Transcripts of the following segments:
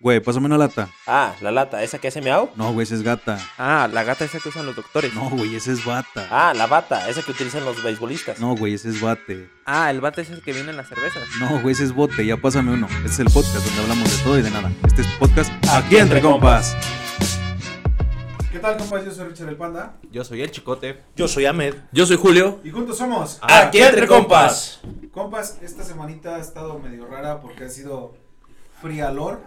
Güey, pásame una lata. Ah, la lata, esa que hace miau. No, güey, esa es gata. Ah, la gata esa que usan los doctores. No, güey, esa es bata. Ah, la bata, esa que utilizan los beisbolistas. No, güey, ese es bate. Ah, el bate es el que viene en las cervezas. No, güey, ese es bote. Ya pásame uno. Este es el podcast donde hablamos de todo y de nada. Este es podcast Aquí entre compas. ¿Qué tal, compas? Yo soy Richard el Panda. Yo soy el chicote. Yo soy Ahmed. Yo soy Julio. Y juntos somos. Aquí entre compas. Compas, esta semanita ha estado medio rara porque ha sido frialor.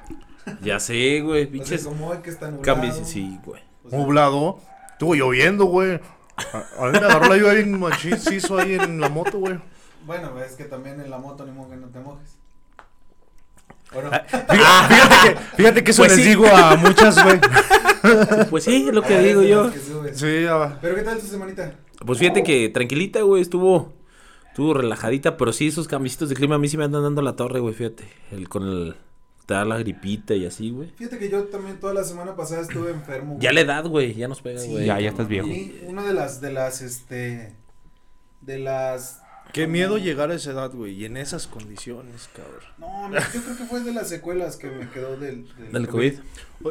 Ya sé, güey, O sea, pinches. como hoy que está nublado. Cambios, sí, güey. O sea, Nublado. Estuvo lloviendo, güey. A, a mí me agarró la lluvia bien machizo ahí en la moto, güey. Bueno, es que también en la moto ni modo que no te mojes. Bueno, Fíjate, fíjate que, fíjate que eso Pues les sí. digo a muchas, güey. Pues sí, es lo que digo yo. que. Sí, ya. Pero ¿qué tal tu semanita? Pues fíjate que tranquilita, güey, estuvo. Estuvo relajadita, pero sí, esos cambiecitos de clima a mí sí me andan dando la torre, güey, fíjate. El con el. Te da la gripita y así, güey. Fíjate que yo también toda la semana pasada estuve enfermo. Ya la edad, güey, ya nos pega, Sí, güey. Ya, ya estás viejo. Y una de las, de las, este, de las... Qué miedo llegar a esa edad, güey. Y en esas condiciones, cabrón. No, mira, yo creo que fue de las secuelas que me quedó del... Del COVID.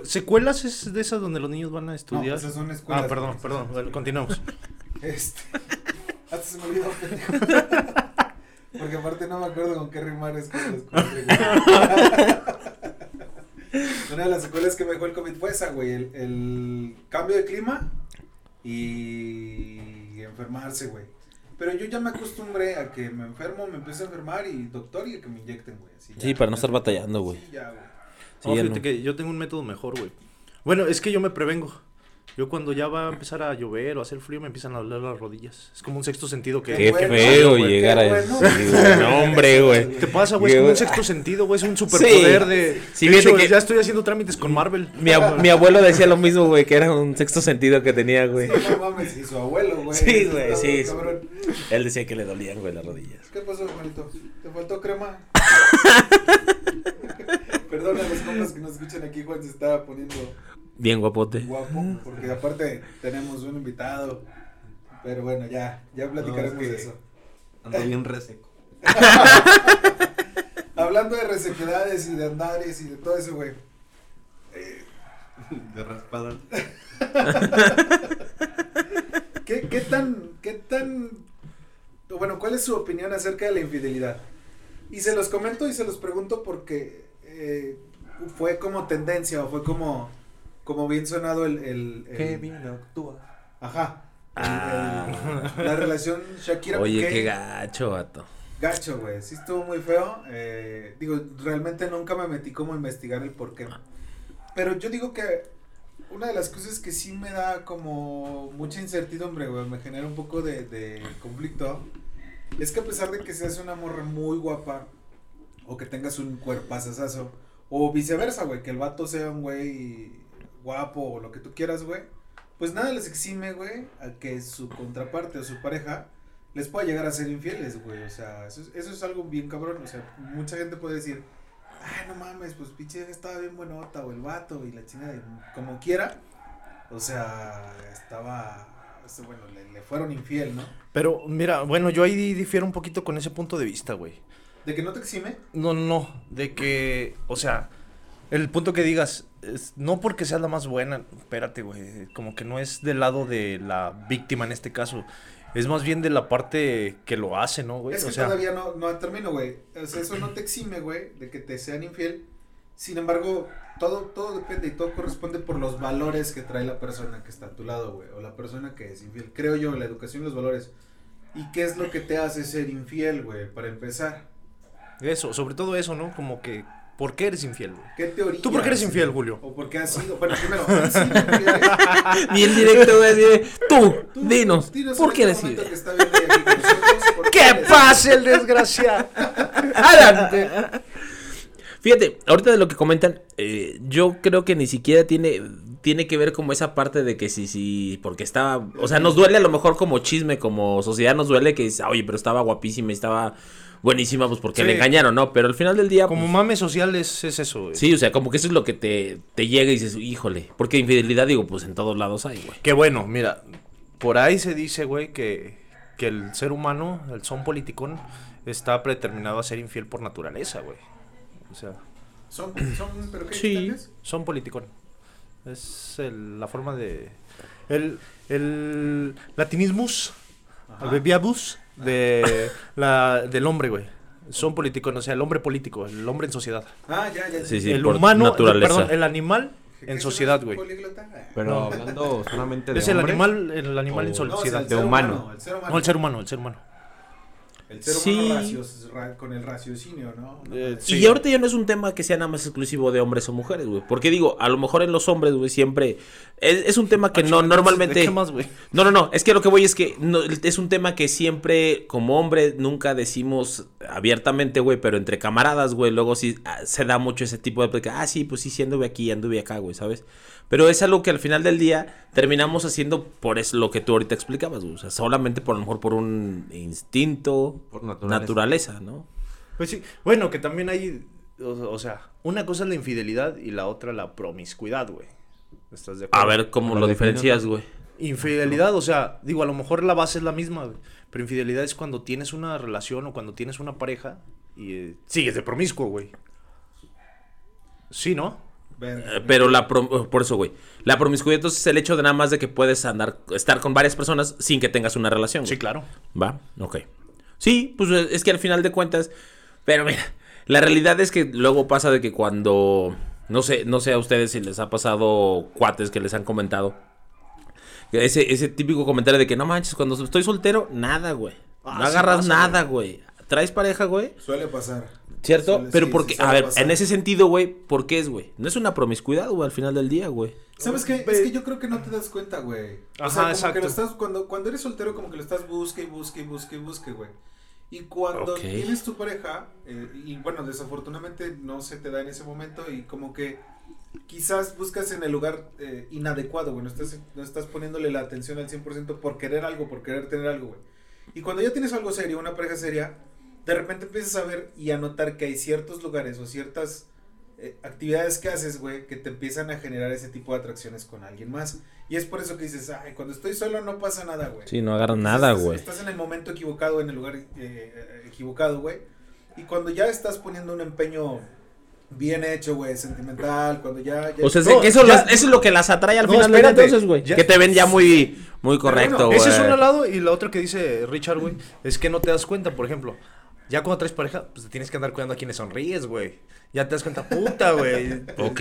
¿Secuelas es de esas donde los niños van a No, estudiar? esas son escuelas. ah, perdón, perdón. Continuamos. Este. Hasta se me olvidó, pendejo. Porque aparte no me acuerdo con qué rimar es que las Una de las secuelas que me dejó el COVID fue esa, güey. El, el cambio de clima y enfermarse, güey. Pero yo ya me acostumbré a que me enfermo, me empiezo a enfermar y doctor y a que me inyecten, güey. así ya. Sí, para no estar batallando, güey. Sí, ya, güey. Sí, No, ya fíjate no. que yo tengo un método mejor, güey. Bueno, es que yo me prevengo. Yo cuando ya va a empezar a llover o a hacer frío me empiezan a doler las rodillas. Es como un sexto sentido que... Qué bueno, feo güey, llegar qué a bueno. eso. No, hombre, güey. ¿Te pasa, güey? Es como un sexto sentido, güey. Es un superpoder de... Sí, de hecho, que- ya estoy haciendo trámites con Marvel. Mi, ab- mi abuelo decía lo mismo, güey, que era un sexto sentido que tenía, güey. Sí, no mames, y su abuelo, güey. Sí, güey, sí, cabrón. Él decía que le dolían, güey, las rodillas. ¿Qué pasó, Juanito? ¿Te faltó crema? Perdona a los compas que nos escuchan aquí, Juan se estaba poniendo Bien guapote. guapo, porque aparte tenemos un invitado. Pero bueno, ya, ya platicaremos No, es que- de eso. Ando bien reseco. Hablando de resequedades y de andares y de todo eso, güey. De raspada. ¿Qué, qué tan, qué tan, bueno, cuál es su opinión acerca de la infidelidad? Y se los comento y se los pregunto porque eh, fue como tendencia o fue como, como bien sonado el, el, el- actúa. ajá, el- Ah. el- la relación Shakira Oye, Piqué, qué gacho, vato. gacho, güey, sí estuvo muy feo, eh, digo, realmente nunca me metí como a investigar el por qué, pero yo digo que una de las cosas que sí me da como mucha incertidumbre, güey, me genera un poco de, de conflicto, es que a pesar de que seas una morra muy guapa, o que tengas un cuerpazazazo, o viceversa, güey, que el vato sea un güey guapo o lo que tú quieras, güey, pues nada les exime, güey, a que su contraparte o su pareja les pueda llegar a ser infieles, güey, o sea, eso es, eso es algo bien cabrón, o sea, mucha gente puede decir, ay, no mames, pues pinche estaba bien buenota, o el vato, y la chingada, y como quiera, o sea, estaba, este, bueno, le, le fueron infiel, ¿no? Pero mira, bueno, yo ahí difiero un poquito con ese punto de vista, güey. De que no te exime, No, no, no. De que, o sea, el punto que digas, es, no porque seas la más buena, espérate, güey, como que no es del lado de la víctima en este caso. Es más bien de la parte que lo hace, ¿no, güey? Es o que sea, todavía no, no termino, güey. O sea, eso no te exime, güey, de que te sean infiel. Sin embargo, todo, todo depende y todo corresponde por los valores que trae la persona que está a tu lado, güey. O la persona que es infiel. Creo yo, la educación y los valores. ¿Y qué es lo que te hace ser infiel, güey? Para empezar. eso, sobre todo eso, ¿no? Como que, ¿por qué eres infiel, güey? ¿Qué teoría? ¿Tú por qué eres infiel, Julio? O por qué has sido. Bueno, primero, ¿han sido el directo, güey, así de, tú, Tú, dinos, ¿por en qué este eres infiel? que está viendo ahí aquí con nosotros, ¿por ¡Que eres- pase el desgraciado! ¡Adelante! Fíjate, ahorita de lo que comentan, eh, yo creo que ni siquiera tiene, tiene que ver como esa parte de que sí, sí, porque estaba, o sea, nos duele a lo mejor como chisme, como sociedad nos duele que oye, pero estaba guapísima y estaba buenísima, pues porque Sí. le engañaron, ¿no? Pero al final del día, Como pues, mame social es, es eso, güey. sí, o sea, como que eso es lo que te, te llega y dices, híjole, porque infidelidad, digo, pues en todos lados hay, güey. Que bueno, mira, por ahí se dice, güey, que, que el ser humano, el son politicón, está predeterminado a ser infiel por naturaleza, güey. O sea, Son, son, pero qué Sí. Son politicón. Es el- la forma de. El, el latinismus, Ajá. el bebiabus de la, del hombre, güey. Son politicón, o sea, el hombre político, el hombre en sociedad. Ah, ya, ya. Sí, sí. el por humano, naturaleza. perdón, el animal ¿Qué en sociedad, güey. Pero hablando solamente de Es el animal, el animal en o- No, o sea, sociedad. el de ser humano. El ser humano. No, el ser humano, el ser humano. El ser Sí. racios- ra- con el raciocinio, ¿no? Eh, No, sí. Y ahorita ya no es un tema que sea nada más exclusivo de hombres o mujeres, güey. Porque digo, a lo mejor en los hombres, güey, siempre. Es, es un tema que no ¿De normalmente. qué más, güey? No, no, no. Es que lo que voy es que no, es un tema que siempre, como hombre, nunca decimos abiertamente, güey. Pero entre camaradas, güey, luego sí ah, se da mucho ese tipo de. Ah, sí, pues sí, sí anduve aquí, anduve acá, güey, ¿sabes? Pero es algo que al final del día terminamos haciendo por eso lo que tú ahorita explicabas, güey. O sea, solamente por a lo mejor por un instinto, Por naturaleza. naturaleza, ¿no? Pues sí, bueno, que también hay, o, o sea, una cosa es la infidelidad y la otra la promiscuidad, güey. ¿Estás de acuerdo? A ver cómo Lo diferencias, güey. Infidelidad, o sea, digo, a lo mejor la base es la misma, güey, pero infidelidad es cuando tienes una relación o cuando tienes una pareja y eh, sigues de promiscuo, güey. Sí, ¿no? Ver, Eh, Pero la prom- por eso, güey. La promiscuidad entonces es el hecho de nada más de que puedes andar, estar con varias personas sin que tengas una relación. Sí, güey. claro. Va, ok. Sí, pues eh, es que al final de cuentas, pero mira, la realidad es que luego pasa de que cuando, no sé, no sé a ustedes si les ha pasado cuates que les han comentado. que Ese, ese típico comentario de que no manches, cuando estoy soltero, nada, güey. Ah, no agarras pasa, nada, güey. ¿Traes pareja, güey? Suele pasar. ¿Cierto? Suele- Pero sí, porque, sí a ver, pasar. en ese sentido, güey, ¿por qué es, güey? No es una promiscuidad, güey, al final del día, güey. ¿Sabes qué? Es que yo creo que no te das cuenta, güey. O Ajá, sea, como exacto. que lo estás, cuando, cuando eres soltero, como que lo estás busque y busque y busque y busque, güey. Y cuando Ok. tienes tu pareja, eh, y bueno, desafortunadamente no se te da en ese momento y como que quizás buscas en el lugar eh, inadecuado, güey. No estás, no estás poniéndole la atención al 100% por querer algo, por querer tener algo, güey. Y cuando ya tienes algo serio, una pareja seria, de repente empiezas a ver y a notar que hay ciertos lugares o ciertas eh, actividades que haces, güey, que te empiezan a generar ese tipo de atracciones con alguien más. Y es por eso que dices, ay, cuando estoy solo no pasa nada, güey. Sí, no agarras nada, estás- güey. Estás en el momento equivocado, en el lugar eh, eh, equivocado, güey. Y cuando ya estás poniendo un empeño bien hecho, güey, sentimental, cuando ya... ya- O sea, No, que eso, ya- las- eso es lo que las atrae al No, final entonces, güey. Ya- Que te ven ya muy, muy correcto, bueno, güey. Ese es un lado y la otra que dice Richard, güey, es que no te das cuenta, por ejemplo. Ya cuando traes pareja, pues te tienes que andar cuidando a quienes sonríes, güey. Ya te das cuenta, puta, güey. Ok.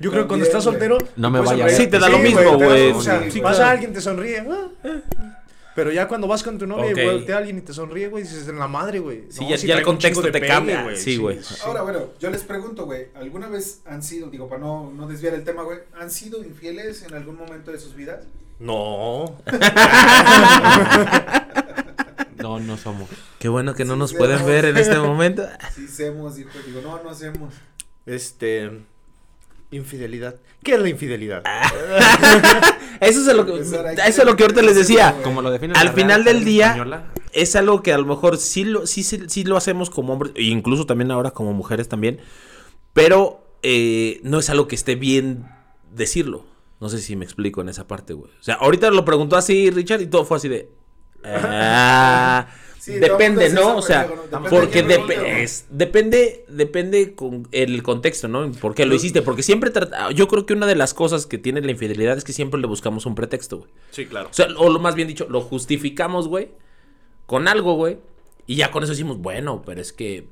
Yo creo que cuando estás güey. soltero. No me vaya a. Sí, te da lo mismo, güey. O sea, Sí, si claro. pasa alguien, te sonríe. Pero ya cuando vas con tu novia Ok. y voltea a alguien y te sonríe, güey, dices en la madre, güey. Sí, No, ya- si ya el contexto te cambia. Sí, güey. Ahora, bueno, yo les pregunto, güey, ¿alguna vez han sido, digo, para no, no desviar el tema, güey, ¿han sido infieles en algún momento de sus vidas? No. No, no somos. Qué bueno que no Sí, nos pueden ver en este momento. Sí, hacemos, digo, digo, no, no hacemos. Este. Infidelidad. ¿Qué es la infidelidad? Eso es lo que, Empezar ahí. eso es lo que ahorita les decía. Como lo define Al final del día- Española, Es algo que a lo mejor sí lo, sí, sí, sí lo hacemos como hombres, e incluso también ahora como mujeres también. Pero eh, no es algo que esté bien decirlo. No sé si me explico en esa parte, güey. O sea, ahorita lo preguntó así Richard y todo fue así de. Ah, Sí, depende, ¿no? O sea, porque de quién depe- pregunte, es- depende, depende con el contexto, ¿no? ¿Por qué lo hiciste? Porque siempre trata- yo creo que una de las cosas que tiene la infidelidad es que siempre le buscamos un pretexto, güey. Sí, claro. O sea, o lo más bien dicho, lo justificamos, güey, con algo, güey. Y ya con eso decimos, bueno, pero es que,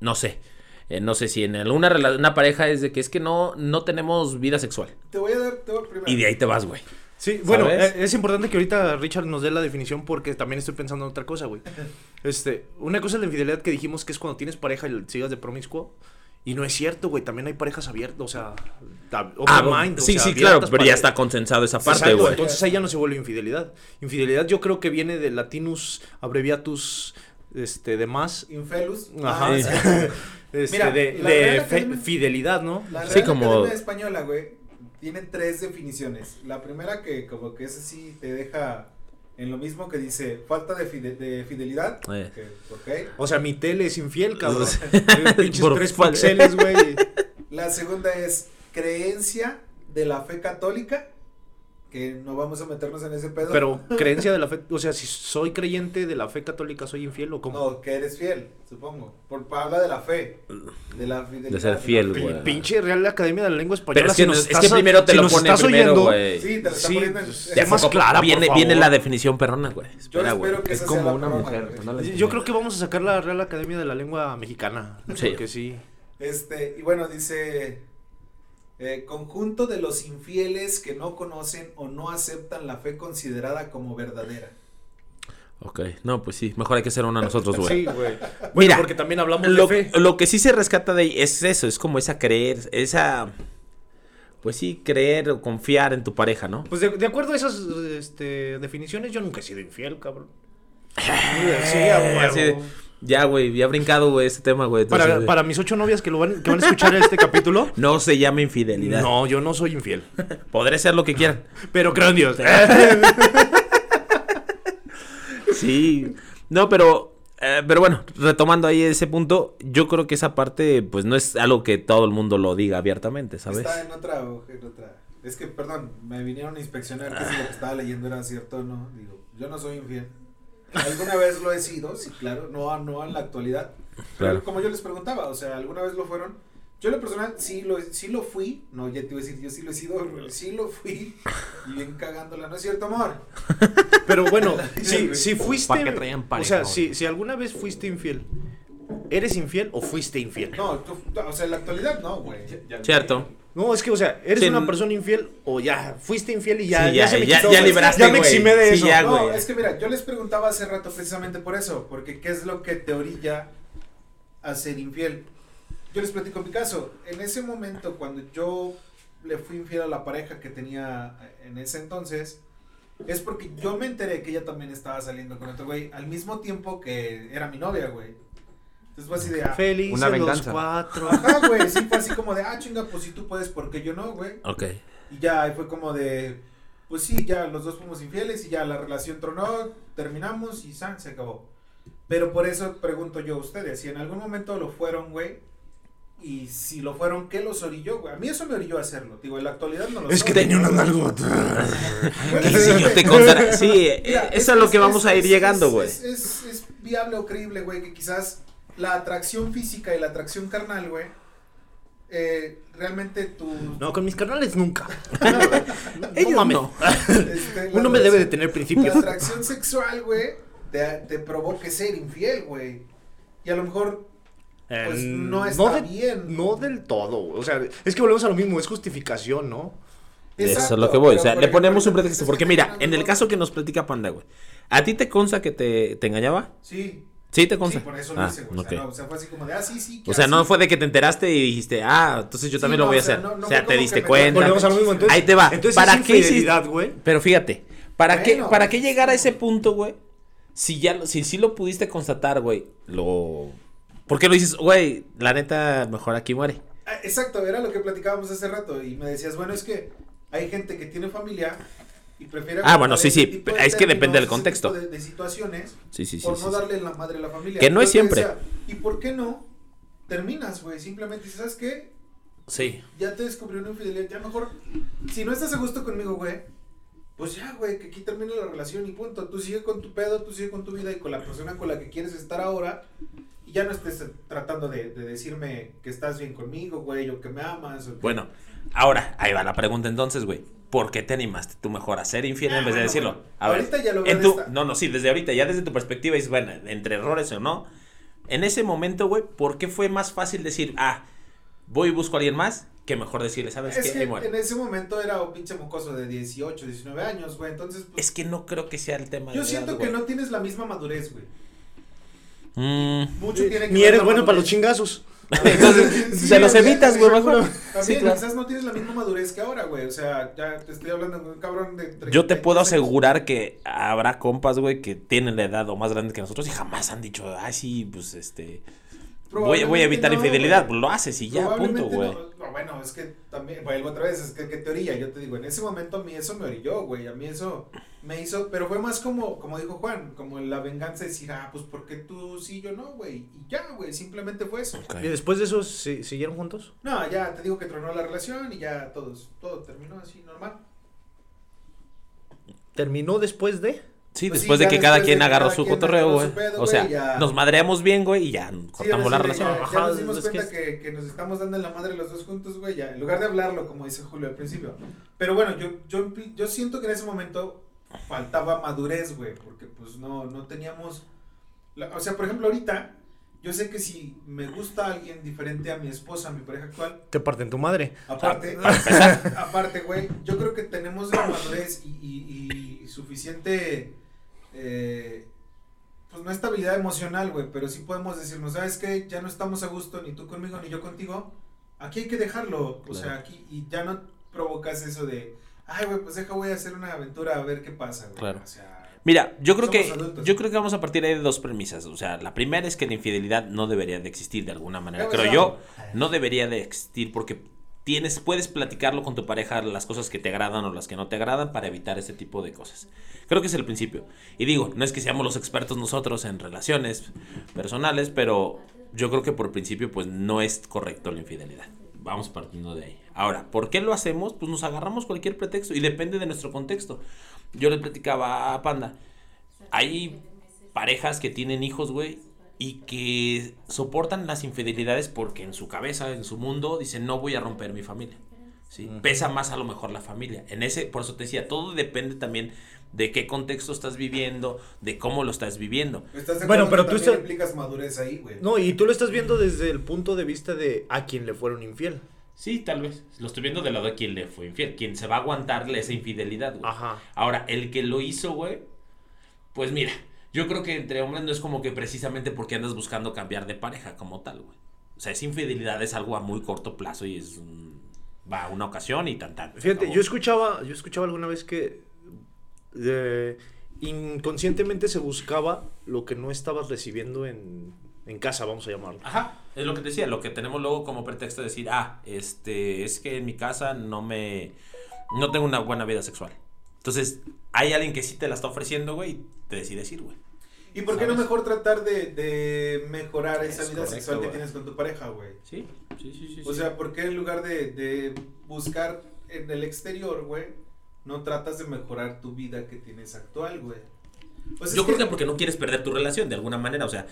no sé. eh, no sé si en alguna una pareja es de que es que no, no tenemos vida sexual. Te voy a dar, te voy primero. Y de ahí te vas, güey. Sí, bueno, ¿Sabes? eh, es importante que ahorita Richard nos dé la definición porque también estoy pensando en otra cosa, güey. Este, una cosa es la infidelidad que dijimos que es cuando tienes pareja y sigas de promiscuo. Y no es cierto, güey. También hay parejas abiertas, o sea, Ah, mind, o sí, sea, sí, claro, pero ya está consensado esa parte, güey. Entonces ahí ya no se vuelve infidelidad. Infidelidad yo creo que viene del latinus abreviatus este, de más. Infelus. Ajá. Ah, sí. Este, Mira, de de fe- fidelidad, ¿no? La Sí, como- Academia Española, güey, tiene tres definiciones. La primera que como que es así te deja en lo mismo que dice falta de, fide- de fidelidad. Eh. que, ok. O sea, mi tele es infiel, cabrón. Sí. Pinches Por tres píxeles, güey. La segunda es creencia de la fe católica. Que no vamos a meternos en ese pedo. Pero creencia de la fe, o sea, si soy creyente de la fe católica, ¿soy infiel o cómo? No, que eres fiel, supongo. Por, habla de la fe. De la fidelidad. De ser fiel, güey. Pinche Real Academia de la Lengua Española. Pero es si que, es primero te si lo nos pone estás primero, güey. Sí, te está Sí, poniendo en- pues, más clara, por viene, favor. viene la definición perrona, güey. Yo Espera, güey. espero que Es como una mujer. no la Yo creo que vamos a sacar la Real Academia de la Lengua Mexicana. Sí. Porque sí. Este, y bueno, dice, eh, conjunto de los infieles que no conocen o no aceptan la fe considerada como verdadera. Ok, no, pues sí, mejor hay que ser una nosotros, güey. Sí, güey. Bueno, Mira, porque también hablamos Lo, de fe. lo que sí se rescata de ahí es eso, es como esa creer, esa, pues sí, creer o confiar en tu pareja, ¿no? Pues de, de acuerdo a esas este, definiciones, yo nunca he sido infiel, cabrón. Sí, de- ya, güey, ya ha brincado, güey, este tema, güey. Para, para mis ocho novias que, lo van, que van a escuchar este capítulo, No se llama infidelidad. no, yo no soy infiel. Podré ser lo que quieran. Pero creo en Dios. Sí. No, pero, eh, pero bueno, retomando ahí ese punto, yo creo que esa parte, pues no es algo que todo el mundo lo diga abiertamente, ¿sabes? Está en otra, hoja, en otra. Es que, perdón, me vinieron a inspeccionar que si lo que estaba leyendo era cierto o no. Digo, yo no soy infiel. Alguna vez lo he sido, sí, claro, no, no en la actualidad. Pero Claro. como yo les preguntaba, o sea, alguna vez lo fueron. Yo en lo personal sí lo, sí lo fui. No, ya te iba a decir, yo sí lo he sido, sí lo fui. Y bien cagándola, ¿no es cierto, amor? Pero bueno, si, si fuiste. Pa' que traían o sea, si, si alguna vez fuiste infiel, ¿eres infiel o fuiste infiel? No, tú- o sea, en la actualidad no, güey. Cierto. No, es que, o sea, ¿eres Sí, una persona infiel o ya fuiste infiel y ya, Sí, ya, ya, se me ya- quitó, ya libraste, Ya me eximé de Sí, eso. ya, No, es que mira, yo les preguntaba hace rato precisamente por eso, porque ¿qué es lo que te orilla a ser infiel? Yo les platico mi caso. En ese momento, cuando yo le fui infiel a la pareja que tenía en ese entonces, es porque yo me enteré que ella también estaba saliendo con otro güey al mismo tiempo que era mi novia, güey. Entonces fue así de, ah, Felices Una los venganza. cuatro. ajá, güey, sí fue así como de, ah, chinga, pues si tú puedes, ¿por qué yo no, güey? Ok. Y ya ahí fue como de, pues sí, ya los dos fuimos infieles y ya la relación tronó, terminamos y san, se acabó. Pero por eso pregunto yo a ustedes, si en algún momento lo fueron, güey, y si lo fueron, ¿qué los orilló, güey? A mí eso me orilló a hacerlo, digo, en la actualidad no lo Es soy. que tenía una nalgota. Bueno, Y si yo te contara, sí, eh, Mira, eso es a lo que vamos a ir es- llegando, es- güey. Es, es- es viable o creíble, güey, que quizás la atracción física y la atracción carnal, güey, eh, realmente tu... No, con mis carnales nunca. No, Ellos no. este, la Uno me debe de tener La principios. atracción sexual, güey, te, te provoque ser infiel, güey. Y a lo mejor, pues, Eh, no está de- bien. No del todo, güey. O sea, es que volvemos a lo mismo, es justificación, ¿no? Eso es Exacto, lo que voy. O sea, le ponemos un pretexto. Porque que mira, en el caso que nos platica Panda, güey. ¿A ti te consta que te, te engañaba? Sí, Sí, te sí, consta. por eso Ah, lo hice, güey. O, sea, no, o sea, fue así como de, ah, sí, sí. que O sea, no fue de que te enteraste y dijiste, ah, entonces yo Sí, también no, lo voy a o sea, hacer. no- no o sea, te diste cuenta. Volvemos a lo mismo, entonces. Ahí te va. Entonces, ¿Para es qué güey. Pero fíjate, ¿para qué, Bueno, para qué llegar a ese punto, güey? Si ya, lo- si sí lo pudiste constatar, güey, lo... ¿Por qué lo dices, güey? La neta, mejor aquí muere. Ah, Exacto, era lo que platicábamos hace rato. Y me decías, bueno, es que hay gente que tiene familia y prefiere. Ah, bueno, sí, sí, de es que depende del ese contexto. De, de situaciones Sí, sí, sí. por sí, no sí. darle la madre a la familia. Que no es siempre. decía, ¿Y por qué no? Terminas, güey. Simplemente dices, ¿sabes qué? Sí. Ya te descubrí una infidelidad. Ya mejor, si no estás a gusto conmigo, güey, pues ya, güey, que aquí termine la relación y punto. Tú sigue con tu pedo, tú sigue con tu vida y con la persona con la que quieres estar ahora. Y ya no estés tratando de, de decirme que estás bien conmigo, güey, o que me amas. O que- Bueno, ahora, ahí va la pregunta entonces, güey. ¿Por qué te animaste tú mejor a ser infiel Ah, en vez de decirlo? bueno. A ver, Ahorita ya lo veo en tu- No, no, sí, desde ahorita, ya desde tu perspectiva, dices, bueno, entre errores o no. En ese momento, güey, ¿por qué fue más fácil decir, ah, voy y busco a alguien más? Que mejor decirle, ¿sabes Es qué? que en ese momento era un pinche mocoso de 18, 19 años, güey. Entonces, pues, Es que no creo que sea el tema yo de siento edad, que güey. no tienes la misma madurez, güey. Mm, Mucho tiene que Ni eres bueno para los chingazos. Entonces, se los evitas, güey, mejor. También, Sí, claro. quizás no tienes la misma madurez que ahora, güey. O sea, ya te estoy hablando de un cabrón de 30 Yo te puedo asegurar que habrá compas, güey, que tienen la edad o más grande que nosotros y jamás han dicho, ay, sí, pues este. Voy, voy a evitar no, infidelidad. güey. Pues lo haces y ya, punto, güey. no. No, bueno, es que también, vuelvo otra vez, es que qué teoría, yo te digo, en ese momento a mí eso me orilló, güey, a mí eso me hizo, pero fue más como, como dijo Juan, como la venganza de decir, ah, pues porque tú sí, yo no, güey, y ya, güey, simplemente fue eso. ¿Y después de eso ¿se- siguieron juntos? No, ya te digo que tronó la relación y ya todos, todo terminó así, normal. terminó después de. Sí, Pues sí, después de que cada quien agarró cada su quien cotorreo, güey. O sea, ya. nos madreamos bien, güey, y ya cortamos la sí, relación. Ya, ya Ajá, nos dimos que cuenta que, que nos estamos dando en la madre los dos juntos, güey, ya. En lugar de hablarlo, como dice Julio al principio. Pero bueno, yo, yo, yo siento que en ese momento faltaba madurez, güey, porque pues no, no teníamos... la- o sea, por ejemplo, ahorita, yo sé que si me gusta alguien diferente a mi esposa, a mi pareja actual, Te parten tu madre. Aparte, aparte, güey, yo creo que tenemos la madurez y, y- y suficiente, eh, pues no estabilidad emocional, güey, pero sí podemos decirnos, ¿sabes qué? Ya no estamos a gusto, ni tú conmigo, ni yo contigo. Aquí hay que dejarlo, o sea, aquí, y ya no provocas eso de, ay, güey, pues deja, voy a hacer una aventura a ver qué pasa, güey. Claro. O sea, Mira, yo creo que adultos. yo creo que vamos a partir ahí de dos premisas. O sea, la primera es que la infidelidad no debería de existir de alguna manera. Creo yo, no debería de existir porque tienes, puedes platicarlo con tu pareja las cosas que te agradan o las que no te agradan para evitar este tipo de cosas. Creo que es el principio. Y digo, no es que seamos los expertos nosotros en relaciones personales, pero yo creo que por principio pues no es correcto la infidelidad. Vamos partiendo de ahí. Ahora, ¿por qué lo hacemos? Pues nos agarramos cualquier pretexto y depende de nuestro contexto. Yo le platicaba a Panda, hay parejas que tienen hijos, güey, y que soportan las infidelidades porque en su cabeza, en su mundo, dicen, no voy a romper mi familia. ¿sí? Pesa más a lo mejor la familia. En ese, por eso te decía, todo depende también de qué contexto estás viviendo, de cómo lo estás viviendo. ¿estás de Bueno, pero tú estás- implicas madurez ahí, güey? No, y tú lo estás viendo desde el punto de vista de a quien le fueron infiel. Sí, tal vez. Lo estoy viendo del lado de quien le fue infiel, quien se va a aguantarle esa infidelidad, güey. Ajá. Ahora, el que lo hizo, güey, pues mira, yo creo que entre hombres no es como que precisamente porque andas buscando cambiar de pareja como tal, güey. O sea, esa infidelidad es algo a muy corto plazo y es un- va a una ocasión y tan tan. Fíjate, acabó. yo escuchaba, yo escuchaba alguna vez que eh, inconscientemente se buscaba lo que no estabas recibiendo en, en casa, vamos a llamarlo. Ajá, es lo que te decía, lo que tenemos luego como pretexto de decir, ah, este, es que en mi casa no me, no tengo una buena vida sexual. Entonces, hay alguien que sí te la está ofreciendo, güey, y te decides ir, güey. ¿Y por qué no ¿Sabes? mejor tratar de, de mejorar esa Es vida correcto, sexual que güey. tienes con tu pareja, güey? Sí, sí, sí, sí. O sí. sea, ¿por qué en lugar de, de buscar en el exterior, güey, no tratas de mejorar tu vida que tienes actual, güey? O sea, yo creo que porque no quieres perder tu relación de alguna manera, o sea,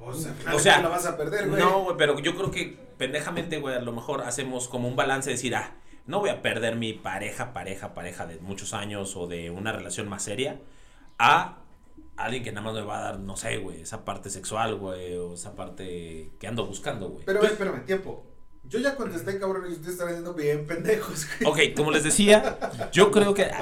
O sea, o sea, la vas a perder, güey. no, güey, pero yo creo que pendejamente, güey, a lo mejor hacemos como un balance de decir, ah, no voy a perder mi pareja, pareja, pareja de muchos años o de una relación más seria a alguien que nada más me va a dar, no sé, güey, esa parte sexual, güey, o esa parte que ando buscando, güey. Pero, espérame, tiempo. Yo ya contesté, cabrón, y ustedes están haciendo bien pendejos, güey. Ok, como les decía, yo creo que...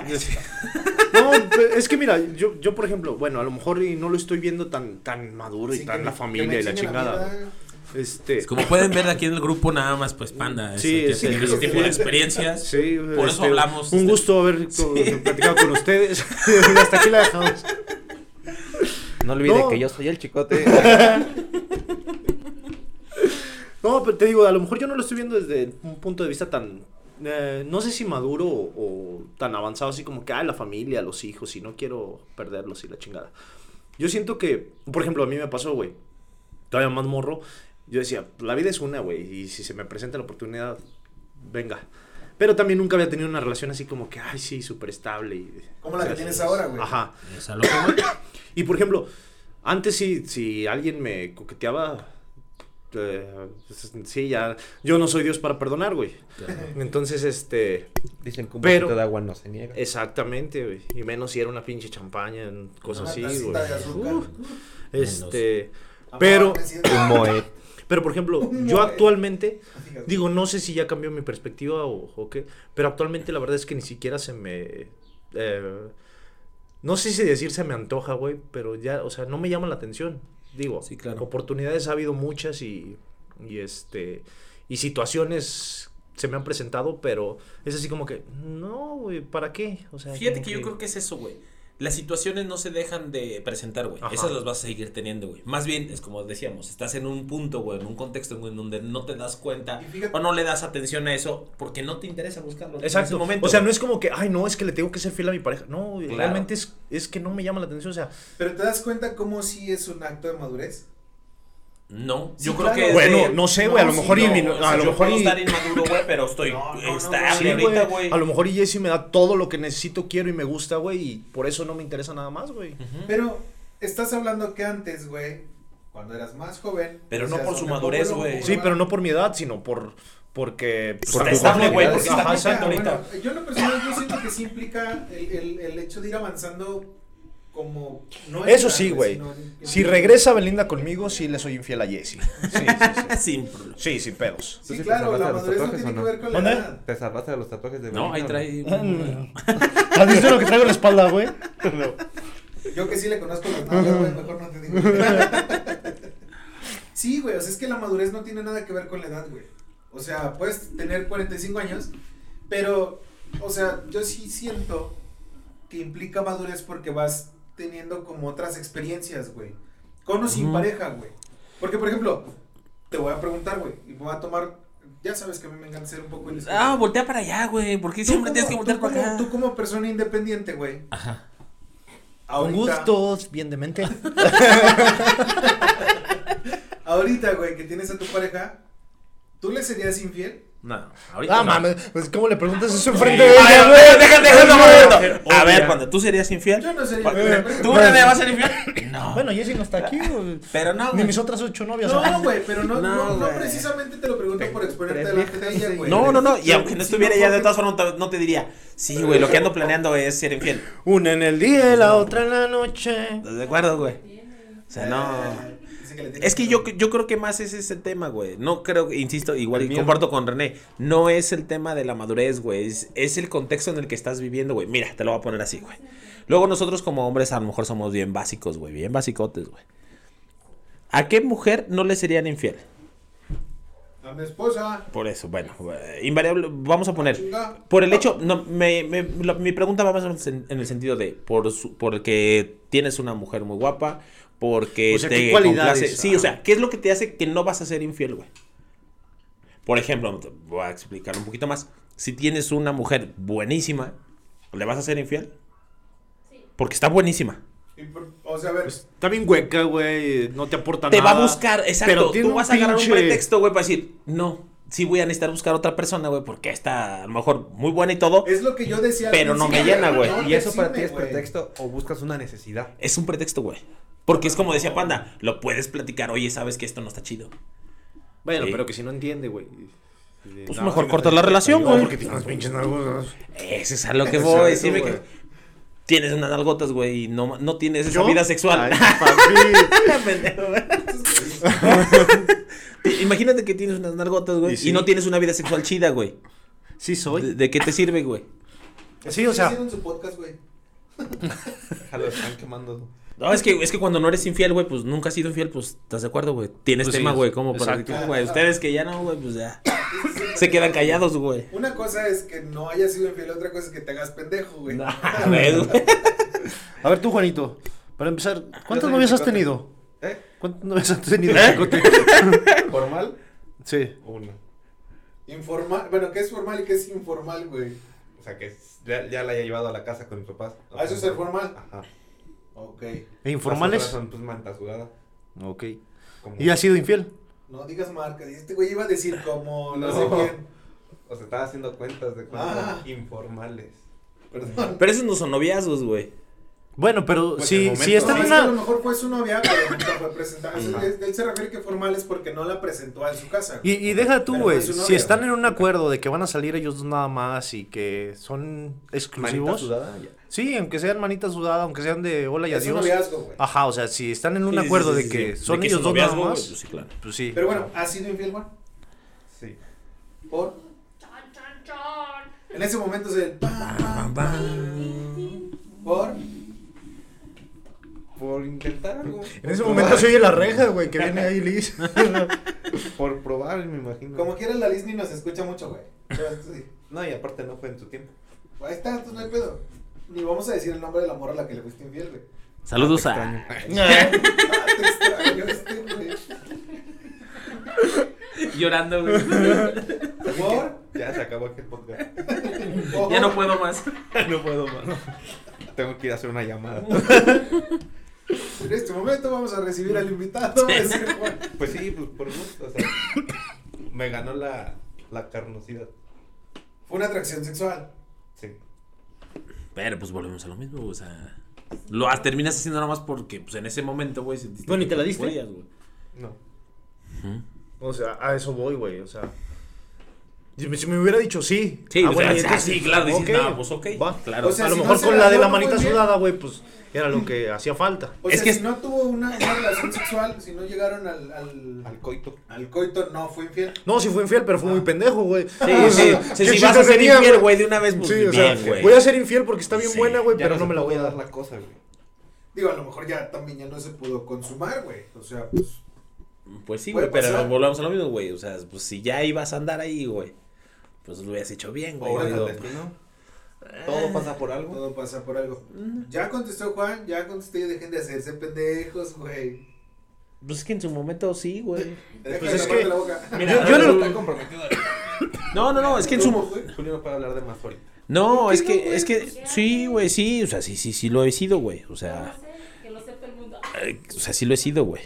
No, es que mira, yo, yo por ejemplo, bueno, a lo mejor y no lo estoy viendo tan, tan maduro y Sí, tan la familia y la chingada. vida. Este, Como pueden ver aquí en el grupo, nada más, pues, panda. es Sí, el que sí, tiene ese sí. tipo de experiencias. sí, Por eso este, hablamos, Un este- gusto haber co- platicado con ustedes. hasta aquí la dejamos. No olvide No. que yo soy el chicote. No, pero te digo, a lo mejor yo no lo estoy viendo desde un punto de vista tan, eh, no sé si maduro o, o tan avanzado, así como que, ah, la familia, los hijos, y no quiero perderlos y la chingada. Yo siento que, por ejemplo, a mí me pasó, güey, todavía más morro, yo decía, la vida es una, güey, y si se me presenta la oportunidad, venga. Pero también nunca había tenido una relación así como que, ay, sí, súper estable. Y, Como la que o sea, tienes ahora, güey. Ajá. Es a lo que voy. Y por ejemplo, antes sí, si alguien me coqueteaba, eh, pues, sí, ya, yo no soy Dios para perdonar, güey. Entonces, este, Dicen que un Pero- poquito de agua no se niega. exactamente, güey. Y menos si era una pinche champaña, cosas así, güey. de azúcar. Uh, este, pero, Un moet. Pero por ejemplo, yo moe. actualmente, digo, no sé si ya cambió mi perspectiva o, o qué, pero actualmente la verdad es que ni siquiera se me... eh, no sé si decir se me antoja, güey, pero ya, o sea, no me llama la atención. Digo, Sí, claro. oportunidades ha habido muchas y, y este, y situaciones se me han presentado, pero es así como que, no, güey, ¿para qué? O sea, Fíjate como que yo creo que es eso, güey. Las situaciones no se dejan de presentar, güey. Esas las vas a seguir teniendo, güey. Más bien, es como decíamos, estás en un punto, güey, en un contexto en donde no te das cuenta o no le das atención a eso porque no te interesa buscarlo. en ese Exacto. momento. o sea, no es como que, ay, no, es que le tengo que ser fiel a mi pareja. No, Claro. realmente es, es que no me llama la atención. O sea, Pero te das cuenta cómo sí es un acto de madurez. No, Sí, yo claro. creo que. es Bueno, de- no sé, güey, a lo No, mejor sí, y no, mi- O sea, a lo yo mejor puedo y- estar inmaduro, güey, pero estoy No, no, no, estable Sí, ahorita, güey. A lo mejor y Jessy me da todo lo que necesito, quiero y me gusta, güey, y por eso no me interesa nada más, güey. Pero estás hablando que antes, güey, cuando eras más joven. Pero no por su "Me madurez, güey". Sí, va". pero no por mi edad, sino por porque Pues por está estable, güey, porque está ahorita. Bueno, yo en lo personal yo siento que sí implica el, el, el hecho de ir avanzando como no Eso sí, güey. sino Si regresa Belinda conmigo, sí le soy infiel a Jessy. Sí, sí, sí. Sin problema. Sí, sin pedos. Sí, ¿Tú sí te claro, la madurez no tiene que no? ver con la ¿Dónde? edad. ¿Te salvaste de los tatuajes de No, ahí Belinda, trae. ¿Has visto lo que traigo en la espalda, güey? Yo que sí le conozco los nalgas, güey, mejor no te digo. sí, güey, o sea, es que la madurez no tiene nada que ver con la edad, güey. O sea, puedes tener 45 años, pero, o sea, yo sí siento que implica madurez porque vas teniendo como otras experiencias, güey. Con o sin pareja, güey. Porque, por ejemplo, te voy a preguntar, güey, y voy a tomar, ya sabes que a mí me encanta ser un poco indiscreto. Ah, voltea para allá, güey. ¿Por qué Tú siempre como- tienes que voltear para como- acá? Tú como persona independiente, güey. Ajá. Con ahorita- gustos, bien de mente. Ahorita, güey, que tienes a tu pareja, ¿tú le serías infiel? No, ahorita. Ah, no. mames, pues ¿cómo le preguntas eso enfrente A de ella, güey? momento. A ver, cuando tú serías infiel. Yo no sería ¿Tú infiel. no me vas a ser infiel? No. Bueno, Jessy no está aquí, güey. pero no, Ni mis otras ocho novias. No, güey, pero no, No, no, precisamente te lo pregunto por exponerte delante de ella, güey. No, no, no. Y aunque no estuviera ya, de todas formas, no te- no te diría. Sí, güey, lo que ando planeando es ser infiel. Una en el día y la otra en la noche. ¿Estás de acuerdo, güey? O sea, no. Dice que le tiene Es que yo, yo creo que más ese es el tema, güey. No creo, insisto, igual y comparto con René. No es el tema de la madurez, güey. Es, es el contexto en el que estás viviendo, güey. Mira, te lo voy a poner así, güey. Luego nosotros como hombres a lo mejor somos bien básicos, güey. Bien basicotes, güey. ¿A qué mujer no le serían infiel? A mi esposa. Por eso, bueno, invariable, vamos a poner. Por el hecho, no, me, me- la- mi pregunta va más en, en el sentido de, por su- porque tienes una mujer muy guapa, porque O sea, te ¿qué cualidades? complace- Sí, o sea, ¿qué es lo que te hace que no vas a ser infiel, güey? Por ejemplo, te voy a explicar un poquito más. Si tienes una mujer buenísima, ¿le vas a ser infiel? Porque está buenísima. Por- o sea, a ver, Está bien hueca, güey. No te aporta Te nada. va a buscar, exacto. pero Tú vas a agarrar un pretexto, güey, para decir, no, sí voy a necesitar buscar otra persona, güey, porque está a lo mejor muy buena y todo. es lo que yo decía. Pero no me llena, güey. no, ¿Y eso para ti es pretexto o buscas una necesidad? Es un pretexto, güey. Porque es como decía Panda, lo puedes platicar, oye, sabes que esto no está chido. Bueno, Sí. pero que si no entiende, güey. Pues No, mejor está la relación, güey. porque tiene unas pinches nalgas. Ese es a lo que voy. eso, Dime güey. que tienes unas nalgotas, güey, y no, no tienes esa ¿Yo? vida sexual. Ay. Imagínate que tienes unas nalgotas, güey, Y y, sí. no tienes una vida sexual chida, güey. Sí ¿De, soy. de qué te sirve, güey? Sí, o sea- hicieron su podcast, güey. Ya lo están quemando. No, es que, es que cuando no eres infiel, güey, pues nunca has sido infiel, pues, ¿estás de acuerdo, güey? Tienes Pues sí, tema, güey, como para que, güey, ustedes que ya no, güey, pues ya. Se quedan callados, güey. Una cosa es que no hayas sido infiel, otra cosa es que te hagas pendejo, güey. No. A ver tú, Juanito. Para empezar, ¿cuántas soy novias has tenido? ¿Eh? ¿Cuántas novias has tenido, ¿Eh? ¿Formal? Sí. Una. Informal, bueno, ¿qué es formal y qué es informal, güey? O sea, que es- ya, ya la haya llevado a la casa con mis papás. Ah, eso es ser formal. Ajá. Ok. ¿E informales? Las son pues manta sudada. Ok. como- ¿Y has sido infiel? No digas marca, este güey iba a decir como, no, No. sé quién. O sea, estaba haciendo cuentas de cuentas Ah. informales. Perdón. Pero esos no son noviazgos, güey. Bueno, pero Pues si, si está No, en que a lo una... mejor fue su novia, pero nunca fue presentada. Él se refiere que formal es porque no la presentó en su casa. Y, y deja tú, güey. Si novia, están en un acuerdo de que van a salir ellos dos nada más y que son exclusivos. sudada, ya. Sí, aunque sean manita sudada, aunque sean de hola y es un adiós. noviazgo, güey. Ajá, o sea, si están en un Sí, acuerdo sí, de que sí. son De que ellos dos nada más, pues sí, claro. pues sí. Pero bueno, ¿ha sido infiel, Juan? Sí. ¿Por? En ese momento se... Bam, bam. ¿Por? Por intentar algo. En ese momento se oye la reja, güey, que viene ahí Liz. Por probar, me imagino. Como quiera la Disney nos escucha mucho, güey. No, y aparte no fue en tu tiempo. Ahí está, entonces no hay pedo. Ni vamos a decir el nombre de la morra a la que le fuiste infiel, güey. Saludos Te a. Ah, este, güey. Llorando, güey. ¿Por? Ya se acabó aquel podcast. ¿Por? puedo más. no puedo más. Tengo que ir a hacer una llamada. En este momento vamos a recibir al invitado. decir. Pues sí, pues por gusto, o sea, me ganó la, la carnosidad. Fue una atracción sexual. Sí. Pero pues volvemos a lo mismo, o sea. Lo terminas haciendo nada más porque, pues en ese momento, güey, sentiste. Bueno, ¿y que te la diste? podías, güey. No. O sea, a eso voy, güey. O sea. Si me, si me hubiera dicho sí. Sí, o sea, y sí, entonces, sí, claro, dices, ok, no, pues, ok, va. claro. O sea, a lo si no mejor con la la de la manita sudada, güey, pues era lo que hacía falta. O Es sea, que- si no tuvo una, una relación sexual, si no llegaron al, al, Al coito. al coito, no fue infiel. No, sí fue infiel, pero fue muy pendejo, güey. Sí, sí, sí, ¿Qué si vas a ser tenía, infiel, güey, de una vez, pues Sí, o sea, güey. voy a ser infiel porque está bien Sí, buena, güey, pero se no me la voy a dar. la cosa, güey. Digo, a lo mejor ya también ya no se pudo consumar, güey. O sea, pues. Pues sí, güey, pero volvamos a lo mismo, güey. O sea, pues si ya ibas a andar ahí, güey, pues lo hubieras hecho bien, güey. Obras Digo, del destino. Todo pasa por algo. Todo pasa por algo. Ya contestó Juan, ya contesté, dejen de hacerse pendejos, güey. Pues es que en su momento sí, güey. Pues es que- la boca. Mira, yo no- comprometido. No, no, no, es que en su ¿Cómo, mo- güey? Julio no puede hablar de más ahorita. No, ¿Por qué es que, es que, sí, güey, sí, o sea, sí, sí, sí lo he sido, güey. O sea, Que lo sepa el mundo. eh, o sea, sí lo he sido, güey.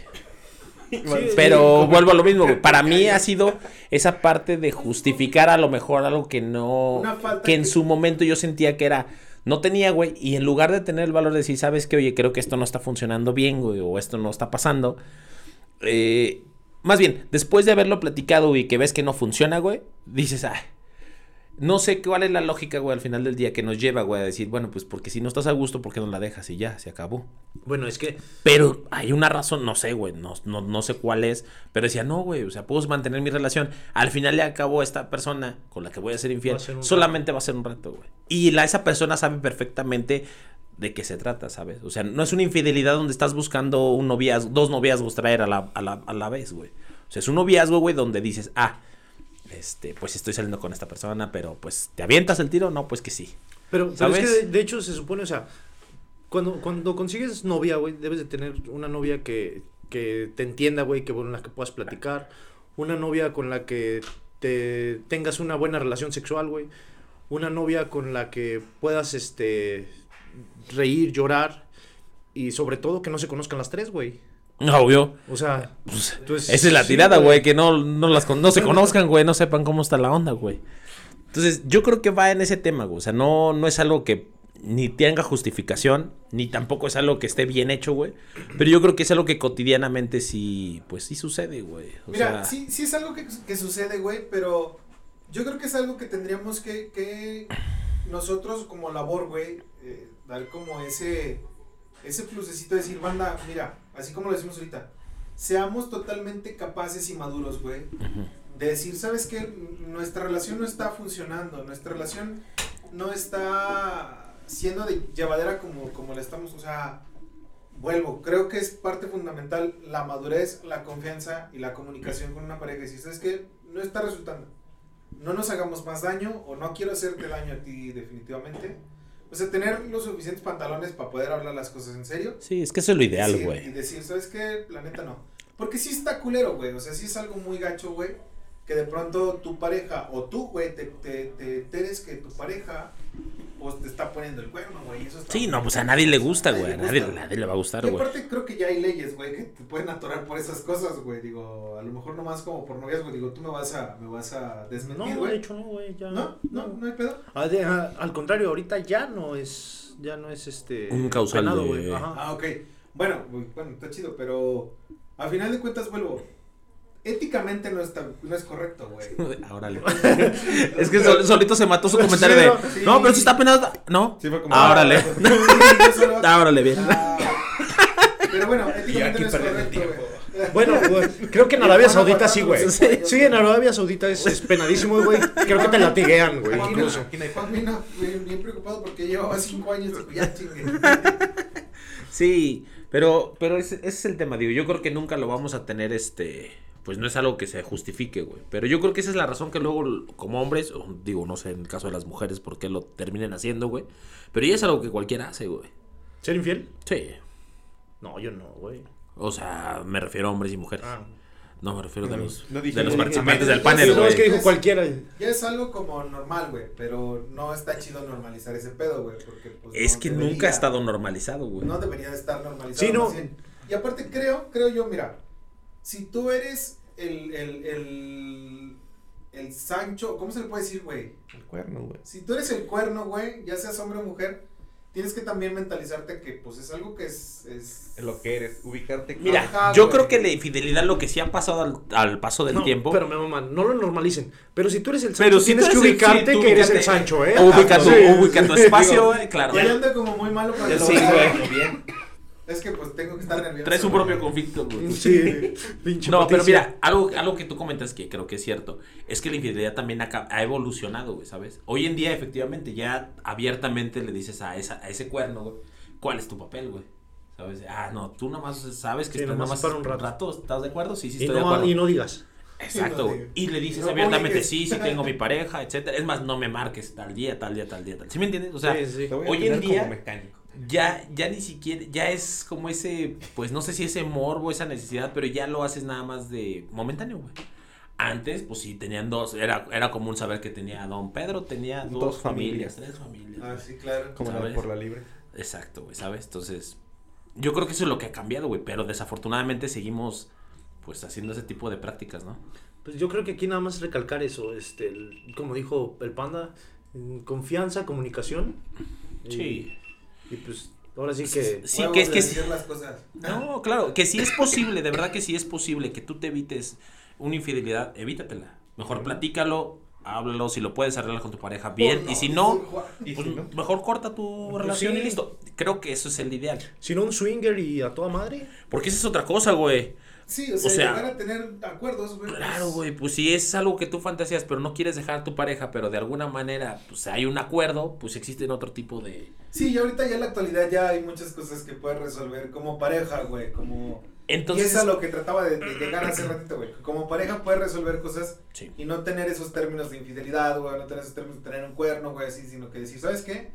Sí, Pero vuelvo a lo mismo. Para mí ha sido esa parte de justificar a lo mejor algo que no. Que en que- su momento yo sentía que era. No tenía, güey. Y en lugar de tener el valor de decir, ¿sabes qué? Oye, creo que esto no está funcionando bien, güey. O esto no está pasando. eh, más bien, después de haberlo platicado y que ves que no funciona, güey. Dices, ah. No sé cuál es la lógica, güey, al final del día que nos lleva, güey, a decir, bueno, pues porque si no estás a gusto, ¿por qué no la dejas? Y ya, se acabó. Bueno, es que Pero hay una razón, no sé, güey, no, no, no sé cuál es, pero decía, no, güey, o sea, puedo mantener mi relación. Al final le acabo esta persona con la que voy a ser infiel, Va a ser un solamente va a ser un rato, güey. Y la, esa persona sabe perfectamente de qué se trata, ¿sabes? O sea, no es una infidelidad donde estás buscando un noviazgo, dos noviazgos traer a la, a la, a la vez, güey. O sea, es un noviazgo, güey, donde dices, ah, este, pues estoy saliendo con esta persona, pero pues, ¿te avientas el tiro? No, pues que sí. Pero, pero ¿Sabes? es que de, de hecho se supone, o sea, cuando, cuando consigues novia, güey, debes de tener una novia que, que te entienda, güey, que con la que puedas platicar, una novia con la que te tengas una buena relación sexual, güey, una novia con la que puedas, este, reír, llorar y sobre todo que no se conozcan las tres, güey. Obvio. O sea, Pues, entonces, Esa es la sí, tirada, güey, que no, no, las, con- no se conozcan, güey, no sepan cómo está la onda, güey. Entonces, yo creo que va en ese tema, güey. O sea, no, no es algo que ni tenga justificación, ni tampoco es algo que esté bien hecho, güey. Pero yo creo que es algo que cotidianamente sí, pues sí sucede, güey. O Mira, sea, sí, sí es algo que, que sucede, güey, pero yo creo que es algo que tendríamos que, que nosotros como labor, güey, eh, dar como ese, ese plusecito de decir, banda, mira, así como lo decimos ahorita, seamos totalmente capaces y maduros, güey, de decir, ¿sabes qué? Nuestra relación no está funcionando, nuestra relación no está siendo de llevadera como, como la estamos, o sea, vuelvo, creo que es parte fundamental la madurez, la confianza y la comunicación con una pareja. Si sabes que no está resultando, no nos hagamos más daño o no quiero hacerte daño a ti definitivamente. O sea, tener los suficientes pantalones para poder hablar las cosas en serio. sí, es que eso es lo ideal, Decir- Y güey. decir, ¿sabes qué? La neta no. Porque sí está culero, güey. O sea, sí es algo muy gacho, güey. Que de pronto tu pareja o tú, güey, te, te, te enteres que tu pareja pues te está poniendo el cuerno, güey. Eso está Sí, no, pues a nadie le gusta, güey. A nadie, nadie le va a gustar, güey. aparte creo que ya hay leyes, güey, que te pueden atorar por esas cosas, güey. Digo, a lo mejor nomás como por novias, güey. Digo, tú me vas a, me vas a No, desmentir, de güey. hecho no, güey, ya. No, no, no hay pedo. Ah, de- ah, al contrario, ahorita ya no es, ya no es este. Un causal de- güey. Ajá. Ah, ok. Bueno, güey, bueno, está chido, pero a final de cuentas vuelvo. Éticamente no está, no es correcto, güey. Árale. es que sol- solito se mató su comentario de. Sí. No, pero eso está penado. No. Sí, fue como. Ah, órale. Sí, yo solo- Ah, órale, bien. Ah, pero bueno, éticamente no es correcto, tiempo. güey. Bueno, güey, creo que en Arabia Saudita sí, güey. sí. En Arabia Saudita es, es penadísimo, güey. Creo que te latiguean, güey. Incluso. Juan vino bien preocupado porque llevaba cinco años y ya chingue. Sí, pero, pero ese, ese es el tema, digo, yo creo que nunca lo vamos a tener, este, pues no es algo que se justifique, güey, pero yo creo que esa es la razón que luego, como hombres, o digo, no sé, en el caso de las mujeres, por qué lo terminen haciendo, güey, pero ya es algo que cualquiera hace, güey, ¿Ser infiel? sí, No, yo no, güey. o sea, me refiero a hombres y mujeres, Ah. No, me refiero de No, los, no dije- de los no dije participantes del panel, No, No, güey. es que dijo cualquiera. Ya es algo como normal, güey, pero no está chido normalizar ese pedo, güey, porque pues Es no que debería- nunca ha estado normalizado, güey. No debería de estar normalizado. Sí, no. Y aparte creo, creo yo, mira, si tú eres el, el, el, el Sancho, ¿cómo se le puede decir, güey? El cuerno, güey. Si tú eres el cuerno, güey, ya seas hombre o mujer, tienes que también mentalizarte que pues es algo que es... es... Lo que eres, ubicarte. Mira, Ajá, yo güey. creo que la infidelidad lo que sí ha pasado al, al paso del No, tiempo. Pero me maman, no lo normalicen. Pero si tú eres el Sancho, Pero si tienes que el- ubicarte sí, tú que eres el. Sancho, ¿eh? ubica tu, Sí, ubica tu sí. espacio, güey, claro. Yo ya ando como muy malo para Sí, güey. bien. Es que pues tengo que estar nervioso. Traes un güey. propio conflicto, güey. Sí, pinche No, pero mira, algo, algo que tú comentas que creo que es cierto, es que la infidelidad también ha, evolucionado, güey, ¿sabes? Hoy en día, efectivamente, ya abiertamente le dices a, esa, a ese cuerno, güey, ¿cuál es tu papel, güey? ¿Sabes? Ah, no, tú nomás sabes que Sí, estás nomás para un rato. ¿estás de acuerdo? Sí, sí, y, estoy de no, acuerdo. y no digas. Exacto, Y no güey. Y le dices No abiertamente, sí, sí tengo mi pareja, etcétera. Es más, no me marques tal día, tal día, tal día, tal. ¿Sí me entiendes? O sea, Sí, sí. Hoy en día- como mecánico. Ya, ya ni siquiera, ya es como ese, pues no sé si ese morbo, esa necesidad, pero ya lo haces nada más de momentáneo, güey. Antes, pues sí, tenían dos, era, era común saber que tenía don Pedro, tenía dos, Dos familias, familias. tres familias. Ah, sí, claro. Como la por la libre. Exacto, güey, ¿sabes? Entonces, yo creo que eso es lo que ha cambiado, güey, pero desafortunadamente seguimos, pues, haciendo ese tipo de prácticas, ¿no? Pues yo creo que aquí nada más recalcar eso, este, el- como dijo el panda, mm, confianza, comunicación. Sí. Y, pues ahora sí que... Sí, que es que decir las cosas. No, claro, que si es posible, de verdad que si es posible que tú te evites una infidelidad, evítatela. Mejor platícalo, háblalo, si lo puedes arreglar con tu pareja, bien, y si no, Y pues si no, mejor corta tu Pues relación sí. y listo. Creo que eso es el ideal. Si no un swinger y a toda madre. Porque esa es otra cosa, güey. Sí, o sea, O sea, llegar a tener acuerdos, güey. Claro, pues, güey, pues si es algo que tú fantaseas, pero no quieres dejar a tu pareja, pero de alguna manera, pues hay un acuerdo, pues existen otro tipo de... Sí, y ahorita ya en la actualidad ya hay muchas cosas que puedes resolver como pareja, güey, como... Entonces... y eso es lo que trataba de, de llegar hace ratito, güey. Como pareja puedes resolver cosas Sí. y no tener esos términos de infidelidad, güey, no tener esos términos de tener un cuerno, güey, así, sino que decir, ¿sabes qué?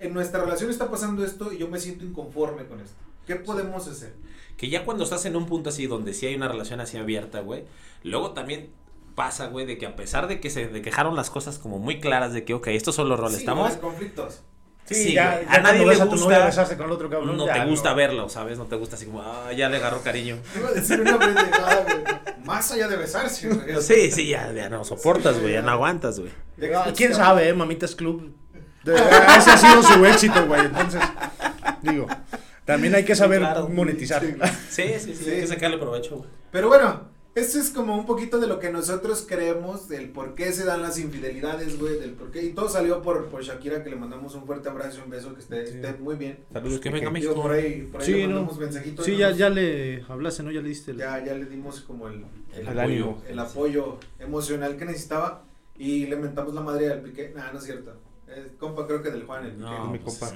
En nuestra relación está pasando esto y yo me siento inconforme con esto. ¿Qué podemos hacer? Que ya cuando estás en un punto así donde sí hay una relación así abierta, güey, luego también pasa, güey, de que a pesar de que se de que dejaron las cosas como muy claras de que, ok, estos son los roles, Sí, estamos... no conflictos. Sí, ya, güey, ya a nadie le ves a tu novia gusta, besarse con el otro cabrón, no ya te gusta verlo, ¿sabes? No te gusta así como, ah, ya le agarró cariño. Iba a decir una pendejada, güey. Más allá de besarse, güey. Sí, sí, ya, ya no soportas, güey, ya no aguantas, güey. Ya ¿Quién sabe, eh? Mamitas Club? De- ese ha sido su éxito, güey. Entonces, digo, también hay que saber Claro. monetizar. Sí, sí, sí, Sí. hay que sacarle provecho, güey. Pero bueno, esto es como un poquito de lo que nosotros creemos, del por qué se dan las infidelidades, güey, del por qué. Y todo salió por, por Shakira, que le mandamos un fuerte abrazo y un beso, que esté, Sí. esté muy bien. Saludos, que venga. México. Por ahí, por ahí Sí, le no. mandamos mensajito. Sí, y ya, nos- ya le hablaste, ¿no? Ya le diste el... ya, ya le dimos como el, El, El apoyo. ánimo. el apoyo emocional que necesitaba y le mentamos la madre al pique. Nah, no es cierto. Es compa, creo que del Juan, el pique. No, mi pues, compa.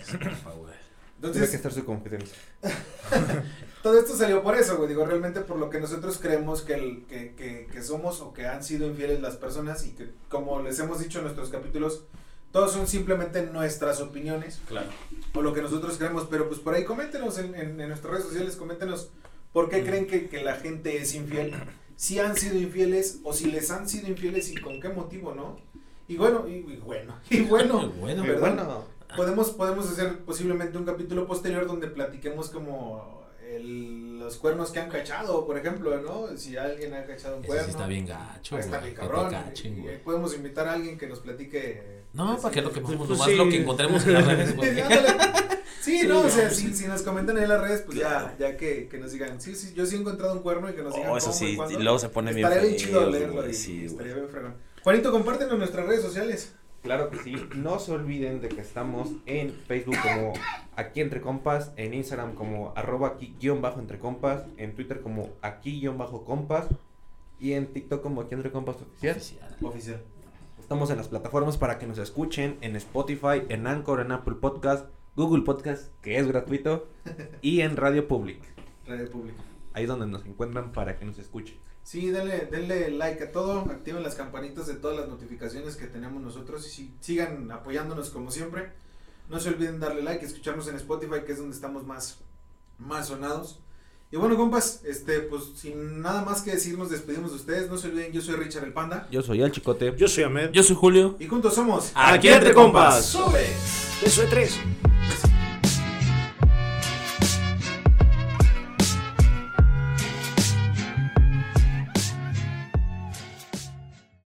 Es compa, güey. Tiene que Entonces, estar su confidencia. todo esto salió por eso, güey. Digo, realmente por lo que nosotros creemos que, el, que, que, que somos o que han sido infieles las personas y que, como les hemos dicho en nuestros capítulos, todos son simplemente nuestras opiniones Claro. o lo que nosotros creemos. Pero pues por ahí coméntenos en, en, en nuestras redes sociales, coméntenos por qué Mm. creen que, que la gente es infiel. Si han sido infieles o si les han sido infieles y con qué motivo, ¿no? Y bueno, y, y bueno, y bueno, Bueno, ¿verdad? bueno, Podemos, podemos hacer posiblemente un capítulo posterior donde platiquemos como el- los cuernos que han cachado, por ejemplo, ¿no? Si alguien ha cachado un cuerno. sí está bien gacho, está güey, bien que cabrón. cachen, y- y güey. podemos invitar a alguien que nos platique. No, así para que lo que Pues nomás sí. lo que encontremos en las redes, güey. Sí, Sí, no, o sea, pues si, sí. si nos comentan ahí en las redes, pues Claro. ya, ya que, que nos digan, sí, sí, yo sí he encontrado un cuerno y que nos digan Oh, eso cómo y sí, y luego se pone bien Estaría bien chido leerlo sí, güey. estaría bien fregón. Juanito, compártenos en nuestras redes sociales. Claro que sí. No se olviden de que estamos en Facebook como aquí entre compas, en Instagram como arroba aquí guion bajo entre compas, en Twitter como aquí guion bajo compas y en TikTok como aquí entre compas oficial. Oficial. Oficial. Estamos en las plataformas para que nos escuchen en Spotify, en Anchor, en Apple Podcast, Google Podcast, que es gratuito, y en Radio Public. Radio Pública. Ahí es donde nos encuentran para que nos escuchen. Sí, denle, denle like a todo, activen las campanitas de todas las notificaciones que tenemos nosotros y si- sigan apoyándonos como siempre. No se olviden darle like, escucharnos en Spotify, que es donde estamos más, más sonados. Y bueno, compas, este, pues sin nada más que decir, nos despedimos de ustedes. No se olviden, yo soy Richard el Panda. Yo soy el chicote. Yo soy Ahmed. Yo soy Julio. Y juntos somos. Aquí entre compas. ¡Sobres! Beso de tres.